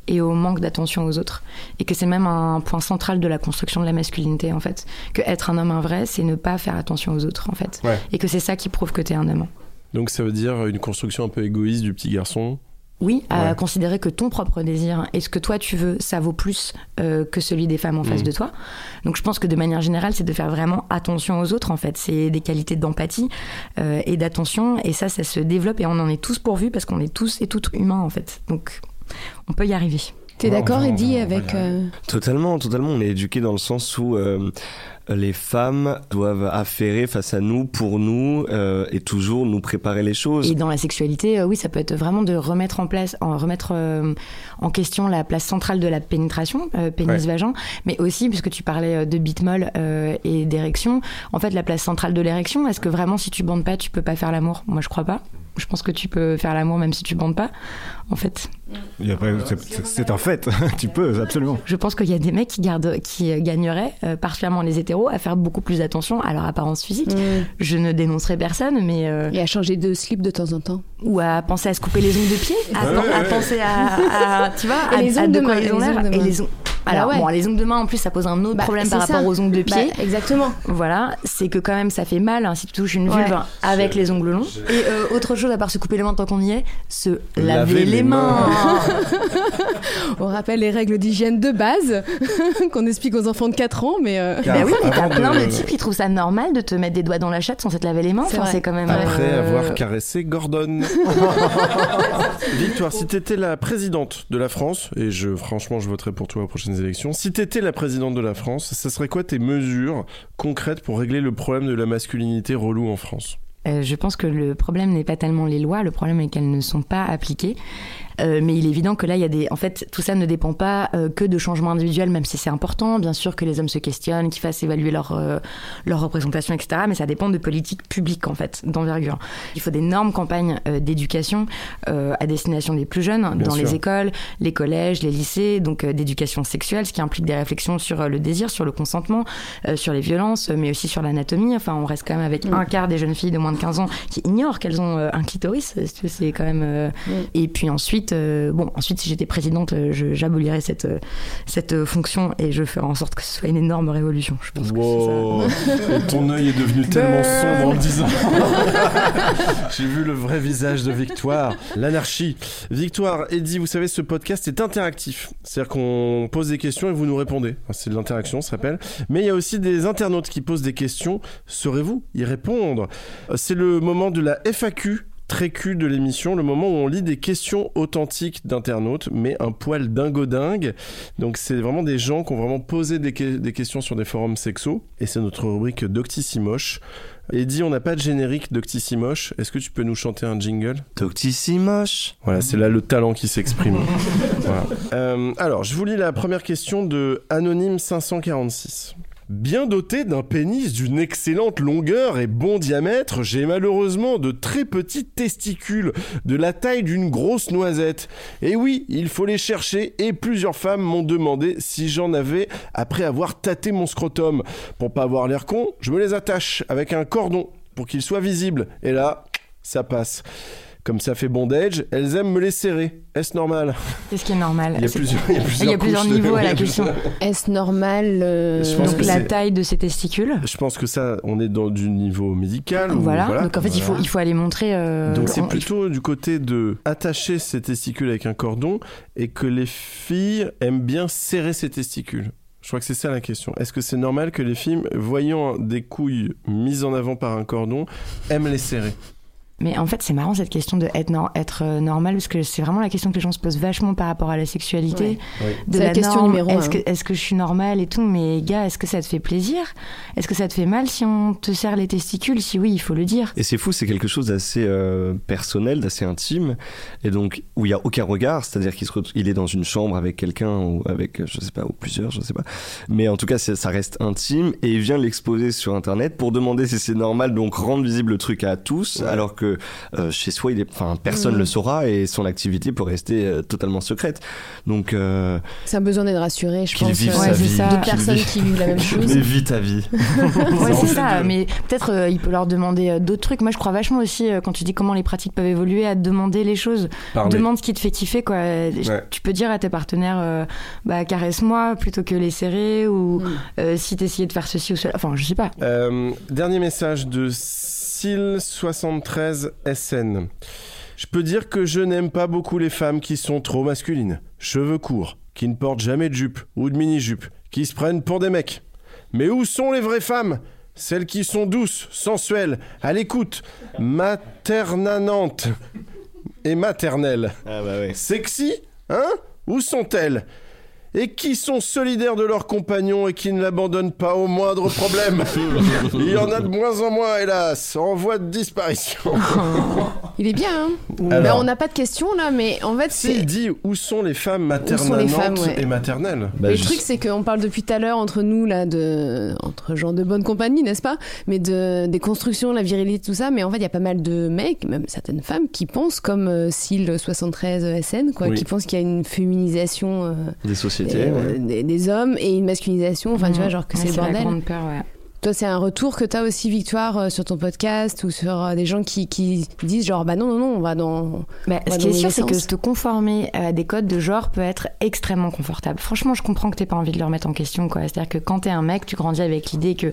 et au manque d'attention aux autres. Et que c'est même un point central de la construction de la masculinité, en fait. Que être un homme un vrai, c'est ne pas faire attention aux autres, en fait. Ouais. Et que c'est ça qui prouve que t'es un homme. Donc ça veut dire une construction un peu égoïste du petit garçon. Oui, à Ouais. considérer que ton propre désir et ce que toi tu veux, ça vaut plus euh, que celui des femmes en face Mhm. de toi. Donc je pense que de manière générale, c'est de faire vraiment attention aux autres en fait. C'est des qualités d'empathie euh, et d'attention et ça, ça se développe et on en est tous pourvus parce qu'on est tous et toutes humains en fait. Donc on peut y arriver. T'es d'accord, Eddie, avec. euh, Totalement, totalement. On est éduqué dans le sens où euh, les femmes doivent affairer face à nous, pour nous, euh, et toujours nous préparer les choses. Et dans la sexualité, euh, oui, ça peut être vraiment de remettre en place, en remettre euh, en question la place centrale de la pénétration, pénis-vagin, mais aussi, puisque tu parlais de bitmol et d'érection, en fait, la place centrale de l'érection, est-ce que vraiment, si tu bandes pas, tu peux pas faire l'amour? Moi, je crois pas. Je pense que tu peux faire l'amour même si tu bandes pas, en fait. C'est- un fait, tu peux, absolument. Je pense qu'il y a des mecs qui, gardent, qui euh, gagneraient, euh, particulièrement les hétéros, à faire beaucoup plus attention à leur apparence physique. mm, Je ne dénoncerai personne, mais... euh, Et à changer de slip de temps en temps. ou à penser à se couper les ongles de pied, à, Ouais, à penser à, à- tu vois, Et à, les ongles de main, et les ongles de et main. les ongles. Alors, Bah ouais. bon, les ongles de main, en plus, ça pose un autre Bah, problème par ça. rapport aux ongles de Bah, pied. exactement. Voilà, c'est que quand même, ça fait mal hein, si tu touches une vulve Ouais. avec les ongles longs. Et euh, autre chose, à part se couper les mains tant qu'on y est, se laver, Laver les, mains. On rappelle les règles d'hygiène de base qu'on explique aux enfants de 4 ans, mais euh, Bah oui, mais t'as plein de- de types qui trouvent ça normal de te mettre des doigts dans la chatte sans te laver les mains. C'est Enfin, vrai. c'est quand même. Après euh, avoir caressé Gordon. Victoire, si t'étais la présidente de la France, et je, franchement, je voterai pour toi aux prochaines élections, si t'étais la présidente de la France, ça serait quoi tes mesures concrètes pour régler le problème de la masculinité relou en France? Euh, je pense que le problème n'est pas tellement les lois, le problème est qu'elles ne sont pas appliquées. Euh, mais il est évident que là, il y a des. En fait, tout ça ne dépend pas euh, que de changements individuels, même si c'est important. Bien sûr que les hommes se questionnent, qu'ils fassent évaluer leur, euh, leur représentation, etc. Mais ça dépend de politiques publiques, en fait, d'envergure. Il faut d'énormes campagnes euh, d'éducation euh, à destination des plus jeunes, Bien dans sûr. les écoles, les collèges, les lycées, donc euh, d'éducation sexuelle, ce qui implique des réflexions sur euh, le désir, sur le consentement, euh, sur les violences, mais aussi sur l'anatomie. Enfin, on reste quand même avec un quart des jeunes filles de moins de 15 ans qui ignorent qu'elles ont euh, un clitoris. C'est quand même. euh, Et puis ensuite, euh, bon, ensuite, si j'étais présidente, euh, j'abolirais cette, euh, cette fonction et je ferais en sorte que ce soit une énorme révolution. Je pense que Wow. Et ton œil est devenu tellement sombre en le disant. J'ai vu le vrai visage de Victoire. L'anarchie. Victoire, Eddie, vous savez, ce podcast est interactif. C'est-à-dire qu'on pose des questions et vous nous répondez. C'est de l'interaction, ça s'appelle. Mais il y a aussi des internautes qui posent des questions. Saurez-vous y répondre? C'est le moment de la FAQ. Très cul de l'émission, le moment où on lit des questions authentiques d'internautes, mais un poil dingo-dingue. Donc c'est vraiment des gens qui ont vraiment posé des, que- des questions sur des forums sexos. Et c'est notre rubrique Doctissimoche. Eddie, on n'a pas de générique Doctissimoche. Est-ce que tu peux nous chanter un jingle? Doctissimoche? Voilà, c'est là le talent qui s'exprime. Voilà. Euh, alors, je vous lis la première question de Anonyme 546. Bien doté d'un pénis d'une excellente longueur et bon diamètre, j'ai malheureusement de très petits testicules, de la taille d'une grosse noisette. Et oui, il faut les chercher et plusieurs femmes m'ont demandé si j'en avais après avoir tâté mon scrotum. Pour pas avoir l'air con, je me les attache avec un cordon pour qu'ils soient visibles. Et là, ça passe. Comme ça fait bondage, elles aiment me les serrer. Est-ce normal C'est ce qui est normal. Il y a plusieurs, il y a Il y plusieurs a plusieurs couches de- niveaux à la question. est-ce normal euh, Je pense Donc que la taille de ses testicules. Je pense que ça, on est dans du niveau médical. ou Voilà. Donc en fait, il faut Voilà. il faut aller montrer. euh, Donc c'est on- plutôt du côté de attacher ses testicules avec un cordon et que les filles aiment bien serrer ses testicules. Je crois que c'est ça la question. Est-ce que c'est normal que les filles, voyant des couilles mises en avant par un cordon, aiment les serrer? Mais en fait, c'est marrant cette question de être, euh, normal, parce que c'est vraiment la question que les gens se posent vachement par rapport à la sexualité. Ouais. Oui. De la question norme. numéro Est-ce que, est-ce que je suis normale et tout Mais gars, est-ce que ça te fait plaisir? Est-ce que ça te fait mal si on te serre les testicules? Si oui, il faut le dire. Et c'est fou, c'est quelque chose d'assez euh, personnel, d'assez intime, et donc où il y a aucun regard, c'est-à-dire qu'il se ret- il est dans une chambre avec quelqu'un ou avec, je sais pas, ou plusieurs, je sais pas. Mais en tout cas, ça reste intime, et il vient l'exposer sur Internet pour demander si c'est normal, donc rendre visible le truc à tous, alors que euh, chez soi, il est, enfin, personne le saura et son activité peut rester euh, totalement secrète. Donc, euh, C'est un besoin d'être rassuré, je pense. vive euh, sa vie. ça. D'autres personnes vive- qui vivent la même chose. Mais vis ta vie. Ouais, c'est ça. de- Mais peut-être euh, il peut leur demander euh, d'autres trucs. Moi, je crois vachement aussi, euh, quand tu dis comment les pratiques peuvent évoluer, à demander les choses. Parler. Demande ce qui te fait kiffer, quoi. Ouais. Tu peux dire à tes partenaires, euh, bah, caresse-moi plutôt que les serrer, ou Mm. euh, si t'essayais de faire ceci ou cela. Enfin, je sais pas. Euh, dernier message de Sil73SN. Je peux dire que je n'aime pas beaucoup les femmes qui sont trop masculines, cheveux courts, qui ne portent jamais de jupe ou de mini-jupe, qui se prennent pour des mecs. Mais où sont les vraies femmes? Celles qui sont douces, sensuelles, à l'écoute, maternanantes et maternelles. Ah bah. Sexy Hein? Où sont-elles? Et qui sont solidaires de leurs compagnons et qui ne l'abandonnent pas au moindre problème. Il y en a de moins en moins, hélas, en voie de disparition. Il est bien, hein Alors. Ben, On n'a pas de questions là, mais en fait, S'il c'est. dit où sont les femmes sont les femmes, maternantes ouais. et maternelles Bah, le je- truc, c'est qu'on parle depuis tout à l'heure entre nous, là, de. entre gens de bonne compagnie, n'est-ce pas? Mais de, des constructions, la virilité, tout ça. Mais en fait, il y a pas mal de mecs, même certaines femmes, qui pensent comme euh, Syl 73 SN, quoi, Oui. qui pensent qu'il y a une féminisation euh, Des sociétés. Euh, ouais. des, des hommes et une masculinisation, enfin, tu vois, genre que Ouais, c'est le la bordel. grande peur, ouais. Toi, c'est un retour que tu as aussi, Victoire, euh, sur ton podcast ou sur euh, des gens qui, qui disent genre, bah non, non, non, on va dans. Bah, on va ce qui est sûr, c'est que se conformer à des codes de genre peut être extrêmement confortable. Franchement, je comprends que t'aies pas envie de le remettre en question, quoi. C'est-à-dire que quand t'es un mec, tu grandis avec l'idée que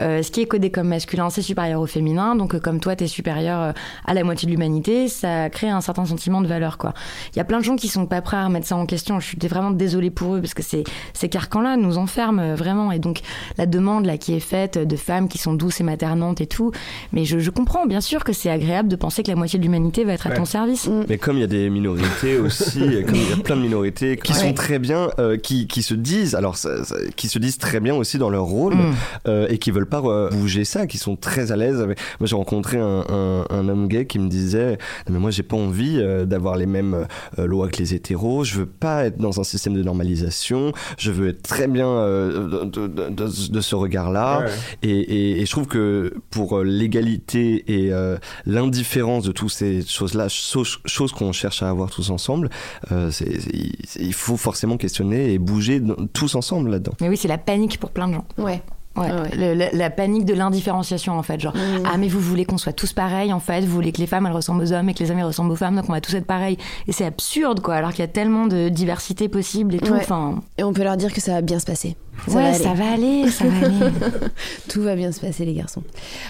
euh, ce qui est codé comme masculin, c'est supérieur au féminin. Donc, euh, comme toi, t'es supérieur à la moitié de l'humanité, ça crée un certain sentiment de valeur, quoi. Il y a plein de gens qui sont pas prêts à remettre ça en question. Je suis vraiment désolée pour eux parce que c'est ces carcans-là nous enferment vraiment. Et donc, la demande là qui est faite de femmes qui sont douces et maternantes et tout. Mais je, je comprends, bien sûr, que c'est agréable de penser que la moitié de l'humanité va être à ton service. Mais comme il y a des minorités aussi, comme il y a plein de minorités qui Ouais. sont très bien, euh, qui, qui se disent, alors ça- ça- qui se disent très bien aussi dans leur rôle Mm. euh, et qui veulent pas euh, bouger ça, qui sont très à l'aise. avec- Moi j'ai rencontré un, un, un homme gay qui me disait, mais moi j'ai pas envie euh, d'avoir les mêmes euh, lois que les hétéros. Je veux pas être dans un système de normalisation. Je veux être très bien euh, de, de- de- de ce regard-là. Ouais. Et, et- et je trouve que pour euh, l'égalité et euh, l'indifférence de toutes ces choses-là, choses, choses qu'on cherche à avoir tous ensemble, euh, c'est- c'est- il- il faut forcément questionner et bouger dans- tous ensemble là-dedans. Mais oui, c'est la panique pour plein de gens. Ouais. Ouais, le- la, la panique de l'indifférenciation en fait, genre ah mais vous voulez qu'on soit tous pareils en fait, vous voulez que les femmes elles ressemblent aux hommes et que les hommes ils ressemblent aux femmes donc on va tous être pareils et c'est absurde quoi alors qu'il y a tellement de diversité possible et tout. Ouais. Enfin, Et on peut leur dire que ça va bien se passer. Ouais ça va aller, ça va aller. Tout va bien se passer, les garçons.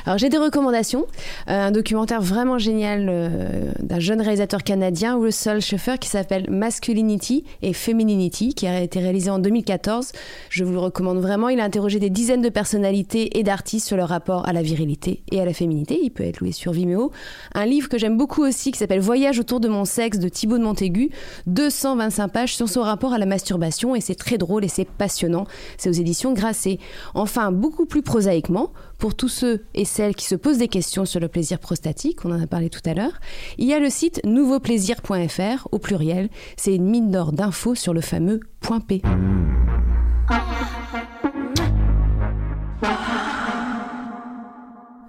Alors, j'ai des recommandations. Euh, un documentaire vraiment génial euh, d'un jeune réalisateur canadien, Russell Schaeffer, qui s'appelle Masculinity et Femininity, qui a été réalisé en 2014. Je vous le recommande vraiment. Il a interrogé des dizaines de personnalités et d'artistes sur leur rapport à la virilité et à la féminité. Il peut être loué sur Vimeo. Un livre que j'aime beaucoup aussi, qui s'appelle Voyage autour de mon sexe de Thibaut de Montaigu. 225 pages sur son rapport à la masturbation et c'est très drôle et c'est passionnant. C'est aux éditions Grasset. Enfin, beaucoup plus prosaïquement, pour tous ceux et celles qui se posent des questions sur le plaisir prostatique, on en a parlé tout à l'heure, il y a le site nouveauplaisir.fr au pluriel. C'est une mine d'or d'infos sur le fameux point P.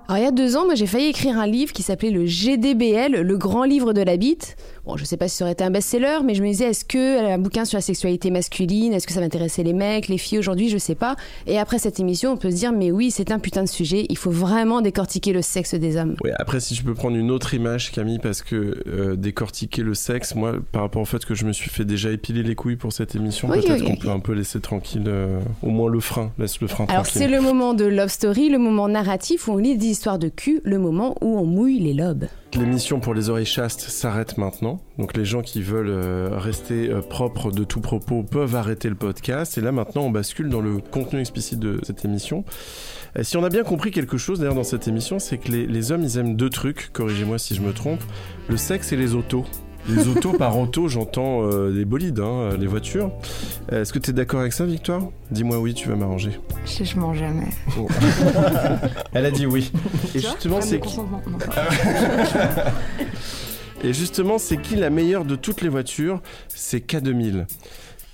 Alors, il y a deux ans, moi, j'ai failli écrire un livre qui s'appelait le GDBL, le grand livre de la bite. Bon, je sais pas si ça aurait été un best-seller, mais je me disais, est-ce que un bouquin sur la sexualité masculine, est-ce que ça m'intéressait les mecs, les filles aujourd'hui, je sais pas. Et après cette émission, on peut se dire, mais oui, c'est un putain de sujet, il faut vraiment décortiquer le sexe des hommes. Oui, après, si je peux prendre une autre image, Camille, parce que euh, décortiquer le sexe, moi, par rapport au fait que je me suis fait déjà épiler les couilles pour cette émission, Oui, peut-être oui, qu'on oui. peut un peu laisser tranquille, euh, au moins le frein, laisse le frein Alors tranquille. c'est le moment de Love Story, le moment narratif où on lit des histoires de cul, le moment où on mouille les lobes. L'émission pour les oreilles chastes s'arrête maintenant. Donc les gens qui veulent euh, rester euh, propres de tout propos peuvent arrêter le podcast. Et là maintenant on bascule dans le contenu explicite de cette émission. Euh, si on a bien compris quelque chose d'ailleurs dans cette émission, c'est que les, les hommes ils aiment deux trucs, corrigez-moi si je me trompe, le sexe et les autos. Les autos, par auto, j'entends euh, les bolides, hein, euh, les voitures. Euh, Est-ce que tu es d'accord avec ça, Victoire? Dis-moi oui, tu vas m'arranger. Je, je mens jamais. Bon. Elle a dit oui. Et justement, c'est Et justement, c'est qui la meilleure de toutes les voitures? C'est K2000.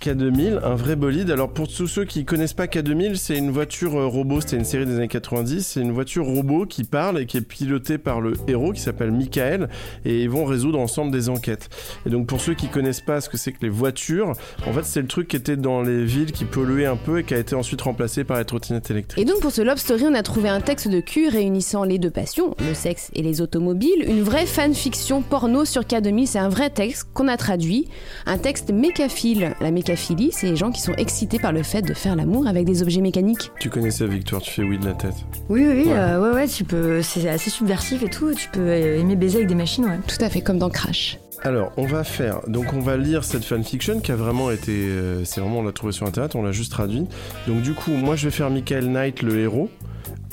K2000, un vrai bolide. Alors pour tous ceux qui connaissent pas K2000, c'est une voiture euh, robot, c'était une série des années 90, c'est une voiture robot qui parle et qui est pilotée par le héros qui s'appelle Michael et ils vont résoudre ensemble des enquêtes. Et donc pour ceux qui connaissent pas ce que c'est que les voitures, en fait c'est le truc qui était dans les villes qui polluait un peu et qui a été ensuite remplacé par les trottinettes électriques. Et donc pour ce Love Story, on a trouvé un texte de cul réunissant les deux passions, le sexe et les automobiles, une vraie fanfiction porno sur K2000, c'est un vrai texte qu'on a traduit, un texte mécaphile. La mécaphilie, c'est les gens qui sont excités par le fait de faire l'amour avec des objets mécaniques. Tu connais ça Victoire, tu fais oui de la tête. Oui, oui, Ouais. euh, ouais, ouais, tu peux. C'est assez subversif et tout. Tu peux aimer baiser avec des machines, ouais. Tout à fait comme dans Crash. Alors, on va faire. Donc, on va lire cette fanfiction qui a vraiment été. euh, c'est vraiment, on l'a trouvé sur internet, on l'a juste traduit. Donc, du coup, moi, je vais faire Michael Knight, le héros.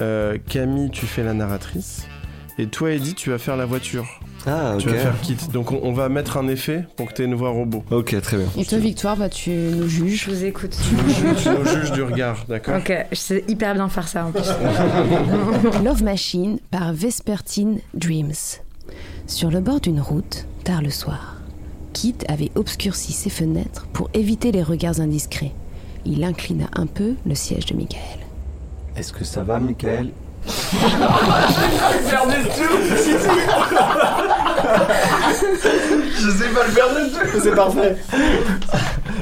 Euh, Camille, tu fais la narratrice. Et toi, Eddie, tu vas faire la voiture. Ah, Tu ok. vas faire Kit. Donc, on, on va mettre un effet pour que tu aies une voix robot. Ok, très bien. Et toi, Victoire, bah, tu nous juges. Je vous écoute. Tu nous juges, tu nous juges du regard, d'accord? Ok, je sais hyper bien faire ça en plus. Love Machine par Vespertine Dreams. Sur le bord d'une route, tard le soir, Kit avait obscurci ses fenêtres pour éviter les regards indiscrets. Il inclina un peu le siège de Michael. Est-ce que ça va, Michael? Je sais pas le faire du tout, c'est parfait.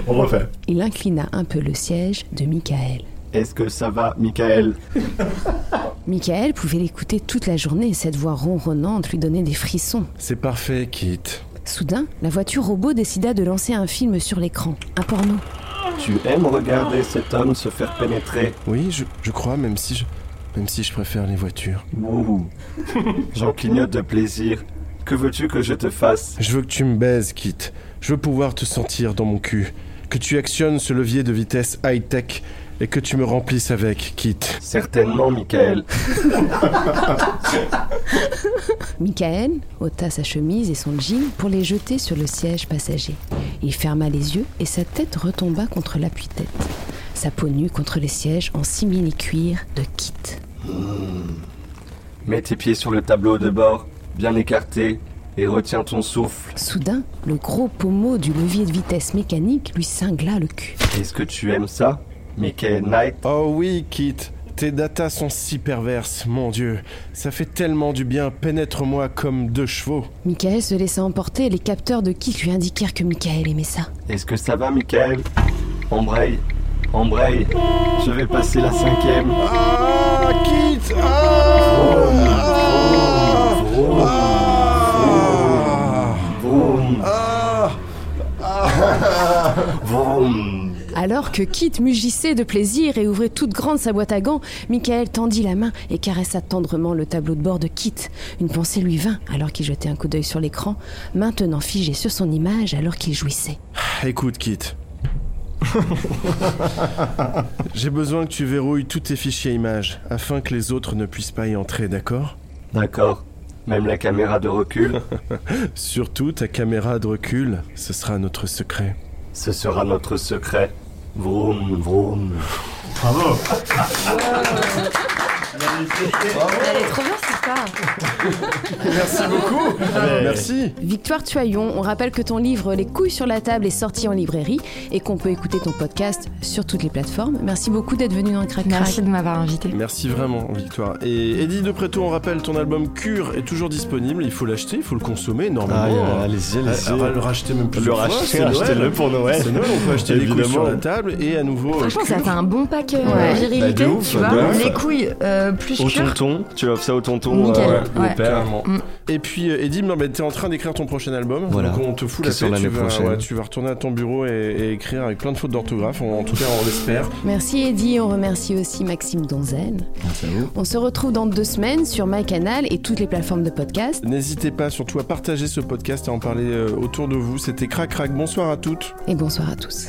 On refait. Il inclina un peu le siège de Michael. Est-ce que ça va, Michael? Michael pouvait l'écouter toute la journée et cette voix ronronnante lui donnait des frissons. C'est parfait, Kit. Soudain, la voiture robot décida de lancer un film sur l'écran, un porno. Tu aimes regarder cet homme se faire pénétrer? Oui, je, je crois, même si je, même si je préfère les voitures. Ouh. J'en clignote de plaisir. Que veux-tu que je te fasse? Je veux que tu me baises, Kit. Je veux pouvoir te sentir dans mon cul. Que tu actionnes ce levier de vitesse high-tech et que tu me remplisses avec, Kit. Certainement, Michael. Michael ôta sa chemise et son jean pour les jeter sur le siège passager. Il ferma les yeux et sa tête retomba contre l'appui-tête. Sa peau nue contre les sièges en simili-cuir de Kit. Mets tes pieds sur le tableau de bord, bien écarté, et retiens ton souffle. Soudain, le gros pommeau du levier de vitesse mécanique lui cingla le cul. Est-ce que tu aimes ça, Michael Knight? Oh oui, Kit. Tes datas sont si perverses, mon Dieu. Ça fait tellement du bien. Pénètre-moi comme deux chevaux. Michael se laissa emporter et les capteurs de Kit lui indiquèrent que Michael aimait ça. Est-ce que ça va, Michael? Embraye, embraye. Je vais passer la cinquième. Ah, Kit Ah Vroom, vroom, Ah vroom. Alors que Kit mugissait de plaisir et ouvrait toute grande sa boîte à gants, Michael tendit la main et caressa tendrement le tableau de bord de Kit. Une pensée lui vint alors qu'il jetait un coup d'œil sur l'écran, maintenant figé sur son image alors qu'il jouissait. Écoute, Kit. J'ai besoin que tu verrouilles tous tes fichiers images afin que les autres ne puissent pas y entrer, d'accord? D'accord. Même la caméra de recul, Surtout ta caméra de recul, ce sera notre secret. ce sera notre secret. Vroom, vroom. Elle est trop bien cette histoire. Merci beaucoup Merci Victoire Tuaillon, on rappelle que ton livre Les couilles sur la table est sorti en librairie et qu'on peut écouter ton podcast sur toutes les plateformes. Merci beaucoup d'être venu dans le Crac Crac. Merci de m'avoir invité. Merci vraiment, Victoire. Et Eddie de Préto, on rappelle, ton album Cure est toujours disponible. Il faut l'acheter, il faut le consommer normalement. Ah, allez-y, allez-y. Ah, le racheter même plus. Le racheter, achetez-le pour Noël. C'est Noël, on peut acheter les couilles sur la table et à nouveau. Franchement, ça fait un bon pack euh, Ouais. virilité, Bah, ouf, tu vois. ouf. Les couilles euh, plus Au cure. tonton, tu offres ça au tonton. Nickel, euh, ouais. père. Carrément. Et puis euh, Eddie, non, mais t'es en train d'écrire ton prochain album, Voilà. donc on te fout la paix. Tu vas, ouais, tu vas retourner à ton bureau et, et écrire avec plein de fautes d'orthographe. En, tout cas, on l'espère. Merci Eddie, on remercie aussi Maxime Donzel. Merci à vous. On se retrouve dans deux semaines sur MyCanal et toutes les plateformes de podcast. N'hésitez pas surtout à partager ce podcast et à en parler euh, autour de vous. C'était Crac Crac. Bonsoir à toutes. Et bonsoir à tous.